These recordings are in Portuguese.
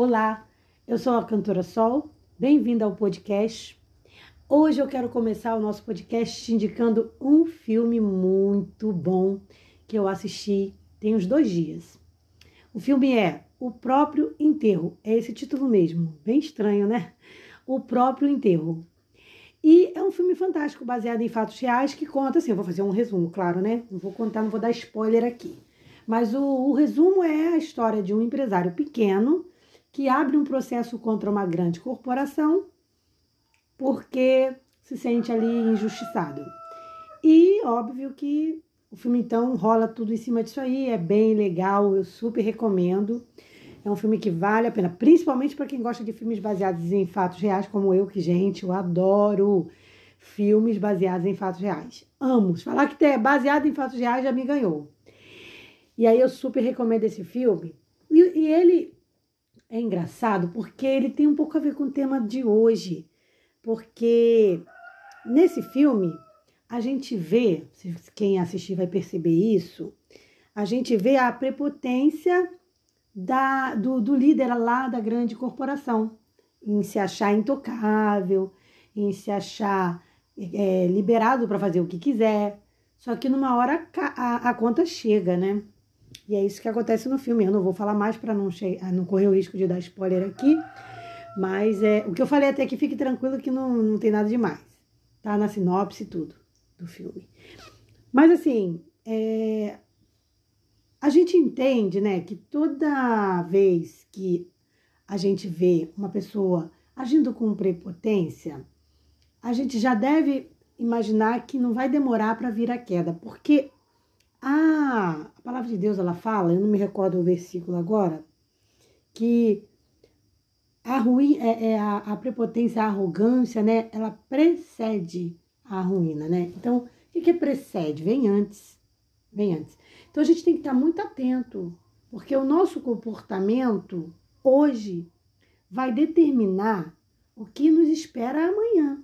Olá, eu sou a cantora Sol, bem-vinda ao podcast. Hoje eu quero começar o nosso podcast indicando um filme muito bom que eu assisti tem uns dois dias. O filme é O Próprio Enterro, é esse título mesmo, bem estranho, né? O Próprio Enterro. E é um filme fantástico, baseado em fatos reais, que conta assim, eu vou fazer um resumo, claro, né? Não vou contar, não vou dar spoiler aqui. Mas o, o resumo é a história de um empresário pequeno que abre um processo contra uma grande corporação porque se sente ali injustiçado. E óbvio que o filme então rola tudo em cima disso aí, é bem legal, eu super recomendo. É um filme que vale a pena, principalmente para quem gosta de filmes baseados em fatos reais, como eu, que, gente, eu adoro filmes baseados em fatos reais. Amo. Falar que é baseado em fatos reais já me ganhou. E aí eu super recomendo esse filme. E, e, ele é engraçado porque ele tem um pouco a ver com o tema de hoje. Porque nesse filme a gente vê, quem assistir vai perceber isso, a gente vê a prepotência da, do, do líder lá da grande corporação em se achar intocável, em se achar é, liberado para fazer o que quiser. Só que numa hora a, a, conta chega, né? E é isso que acontece no filme. Eu não vou falar mais para não, não correr o risco de dar spoiler aqui. Mas é, o que eu falei até aqui, fique tranquilo que não, não tem nada demais. Tá na sinopse tudo do filme. Mas assim, é, a gente entende, né, que toda vez que a gente vê uma pessoa agindo com prepotência, a gente já deve imaginar que não vai demorar para vir a queda, porque a, a palavra de Deus ela fala, eu não me recordo o versículo agora, que a ruim é, é a, a, prepotência, a arrogância, né? Ela precede a ruína, né? Então, o que, que precede? Vem antes, vem antes. Então a gente tem que estar muito atento, porque o nosso comportamento hoje vai determinar o que nos espera amanhã.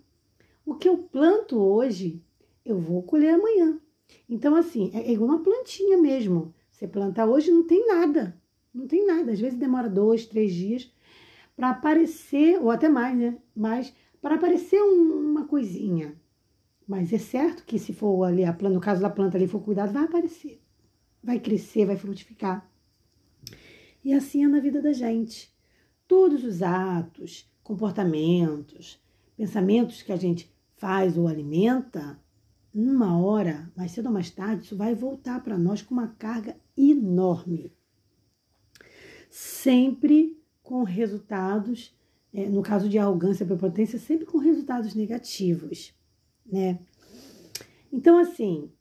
O que eu planto hoje, eu vou colher amanhã. Então, assim, é igual uma plantinha mesmo. Você planta hoje, não tem nada. Não tem nada. Às vezes demora dois, três dias para aparecer, ou até mais, né? Mas para aparecer um, uma coisinha. Mas é certo que se for ali, a planta, no caso da planta ali for cuidado, vai aparecer. Vai crescer, vai frutificar. E assim é na vida da gente. Todos os atos, comportamentos, pensamentos que a gente faz ou alimenta, numa hora, mais cedo ou mais tarde, isso vai voltar para nós com uma carga enorme. Sempre com resultados, é, no caso de arrogância e prepotência, sempre com resultados negativos, né? Então, assim,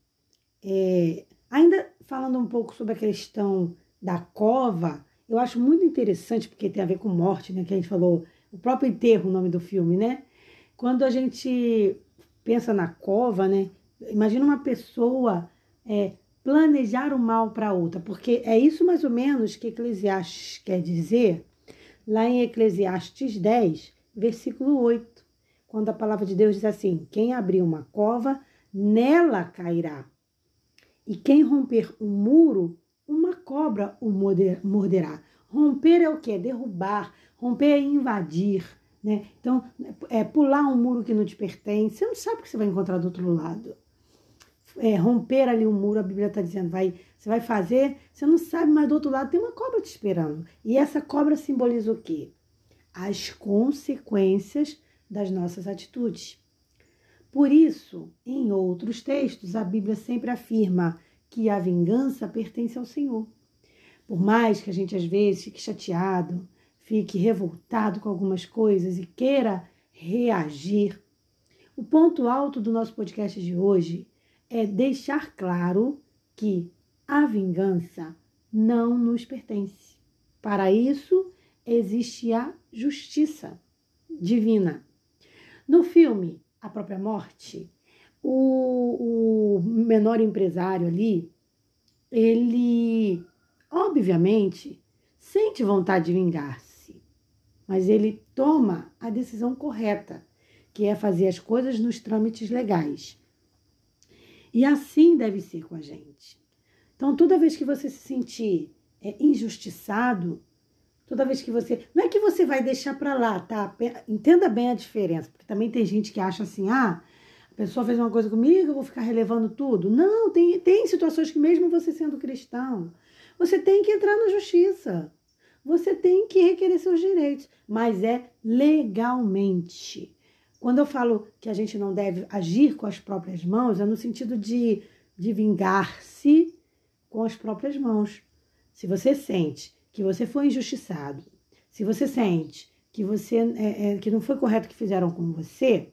é, ainda falando um pouco sobre a questão da cova, eu acho muito interessante, porque tem a ver com morte, né? Que a gente falou, o próprio enterro, o nome do filme, né? Quando a gente pensa na cova, né? Imagina uma pessoa é, planejar o mal para outra, porque é isso mais ou menos que Eclesiastes quer dizer lá em Eclesiastes 10, versículo 8, quando a palavra de Deus diz assim: Quem abrir uma cova, nela cairá. E quem romper um muro, uma cobra o morderá. Romper é o que? Derrubar. Romper é invadir. Né? Então, é pular um muro que não te pertence. Você não sabe o que você vai encontrar do outro lado é, romper ali um muro, a Bíblia está dizendo, vai, você vai fazer, você não sabe, mas do outro lado tem uma cobra te esperando. E essa cobra simboliza o quê? As consequências das nossas atitudes. Por isso, em outros textos, a Bíblia sempre afirma que a vingança pertence ao Senhor. Por mais que a gente às vezes fique chateado, fique revoltado com algumas coisas e queira reagir, o ponto alto do nosso podcast de hoje é deixar claro que a vingança não nos pertence. Para isso, existe a justiça divina. No filme A Própria Morte, o, o menor empresário ali, ele, obviamente, sente vontade de vingar-se, mas ele toma a decisão correta, que é fazer as coisas nos trâmites legais. E assim deve ser com a gente. Então, toda vez que você se sentir é, injustiçado, toda vez que você. Não é que você vai deixar para lá, tá? Entenda bem a diferença, porque também tem gente que acha assim, ah, a pessoa fez uma coisa comigo, eu vou ficar relevando tudo. Não, tem, tem situações que, mesmo você sendo cristão, você tem que entrar na justiça. Você tem que requerer seus direitos, mas é legalmente. Quando eu falo que a gente não deve agir com as próprias mãos, é no sentido de, de vingar-se com as próprias mãos. Se você sente que você foi injustiçado, se você sente que você é, é, que não foi correto o que fizeram com você,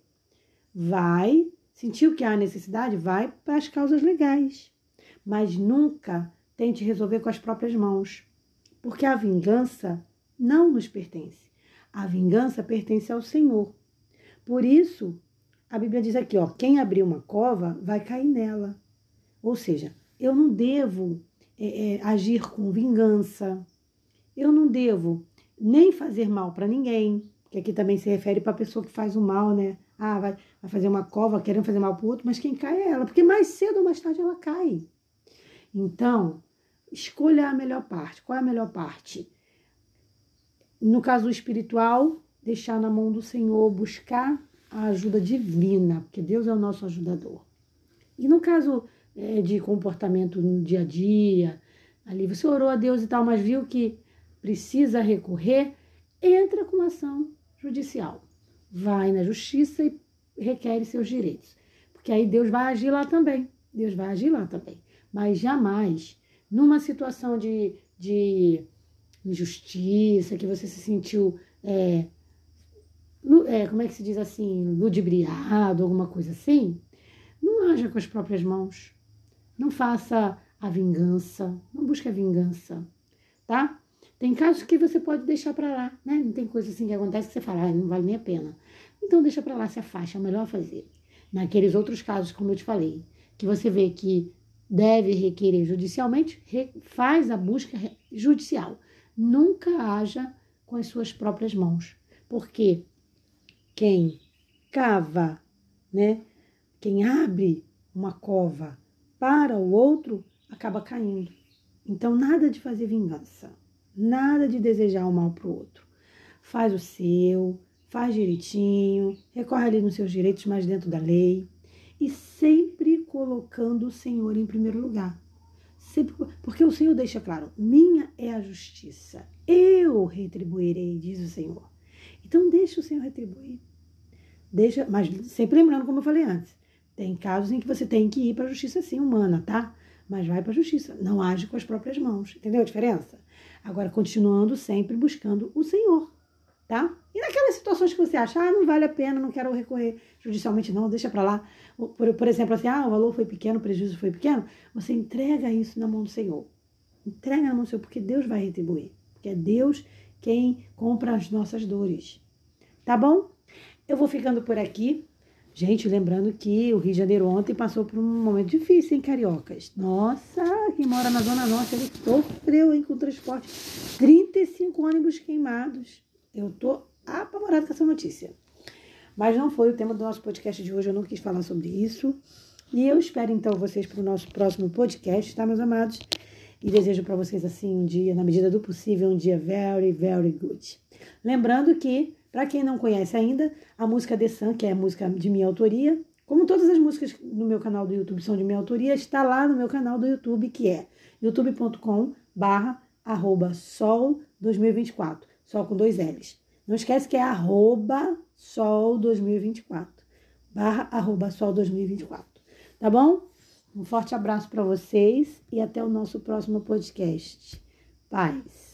vai sentiu que há necessidade, vai para as causas legais, mas nunca tente resolver com as próprias mãos, porque a vingança não nos pertence. A vingança pertence ao Senhor. Por isso, a Bíblia diz aqui, ó, quem abrir uma cova vai cair nela. Ou seja, eu não devo é, é, agir com vingança. Eu não devo nem fazer mal para ninguém, que aqui também se refere para a pessoa que faz o mal, né? Ah, vai, vai fazer uma cova querendo fazer mal para o outro, mas quem cai é ela, porque mais cedo ou mais tarde ela cai. Então, escolha a melhor parte. Qual é a melhor parte? No caso espiritual, deixar na mão do Senhor, buscar a ajuda divina, porque Deus é o nosso ajudador. E no caso é, de comportamento no dia a dia, ali você orou a Deus e tal, mas viu que precisa recorrer, entra com ação judicial. Vai na justiça e requer seus direitos. Porque aí Deus vai agir lá também. Deus vai agir lá também. Mas jamais, numa situação de, de injustiça, que você se sentiu, é, é, como é que se diz assim, ludibriado, alguma coisa assim, não haja com as próprias mãos. Não faça a vingança, não busque a vingança, tá? Tem casos que você pode deixar para lá, né? Não tem coisa assim que acontece que você fala, ah, não vale nem a pena. Então deixa para lá, se afasta, é o melhor fazer. Naqueles outros casos, como eu te falei, que você vê que deve requerer judicialmente, faz a busca judicial. Nunca haja com as suas próprias mãos, porque quem cava, né? Quem abre uma cova para o outro acaba caindo. Então, nada de fazer vingança, nada de desejar o mal para o outro. Faz o seu, faz direitinho, recorre ali nos seus direitos, mas dentro da lei, e sempre colocando o Senhor em primeiro lugar. Sempre, porque o Senhor deixa claro: minha é a justiça, eu retribuirei, diz o Senhor. Então, deixa o Senhor retribuir. Deixa, mas sempre lembrando, como eu falei antes, tem casos em que você tem que ir para a justiça sim humana, tá? Mas vai para a justiça, não age com as próprias mãos. Entendeu a diferença? Agora, continuando sempre buscando o Senhor, tá? E naquelas situações que você acha, ah, não vale a pena, não quero recorrer judicialmente, não, deixa para lá. Por, por exemplo, assim, ah, o valor foi pequeno, o prejuízo foi pequeno, você entrega isso na mão do Senhor. Entrega na mão do Senhor, porque Deus vai retribuir. Porque é Deus quem compra as nossas dores. Tá bom? Eu vou ficando por aqui. Gente, lembrando que o Rio de Janeiro ontem passou por um momento difícil, hein, cariocas? Nossa, quem mora na Zona Norte, ele sofreu, hein, com o transporte. 35 ônibus queimados. Eu tô apavorada com essa notícia. Mas não foi o tema do nosso podcast de hoje, eu não quis falar sobre isso. E eu espero, então, vocês para o nosso próximo podcast, tá, meus amados? E desejo para vocês, assim, um dia, na medida do possível, um dia very, very good. Lembrando que para quem não conhece ainda, a música The Sun, que é a música de minha autoria, como todas as músicas no meu canal do YouTube são de minha autoria, está lá no meu canal do YouTube, que é youtube.com barra arroba sol 2024, sol com dois L's. Não esquece que é arroba sol 2024, barra arroba sol 2024, tá bom? Um forte abraço para vocês e até o nosso próximo podcast. Paz.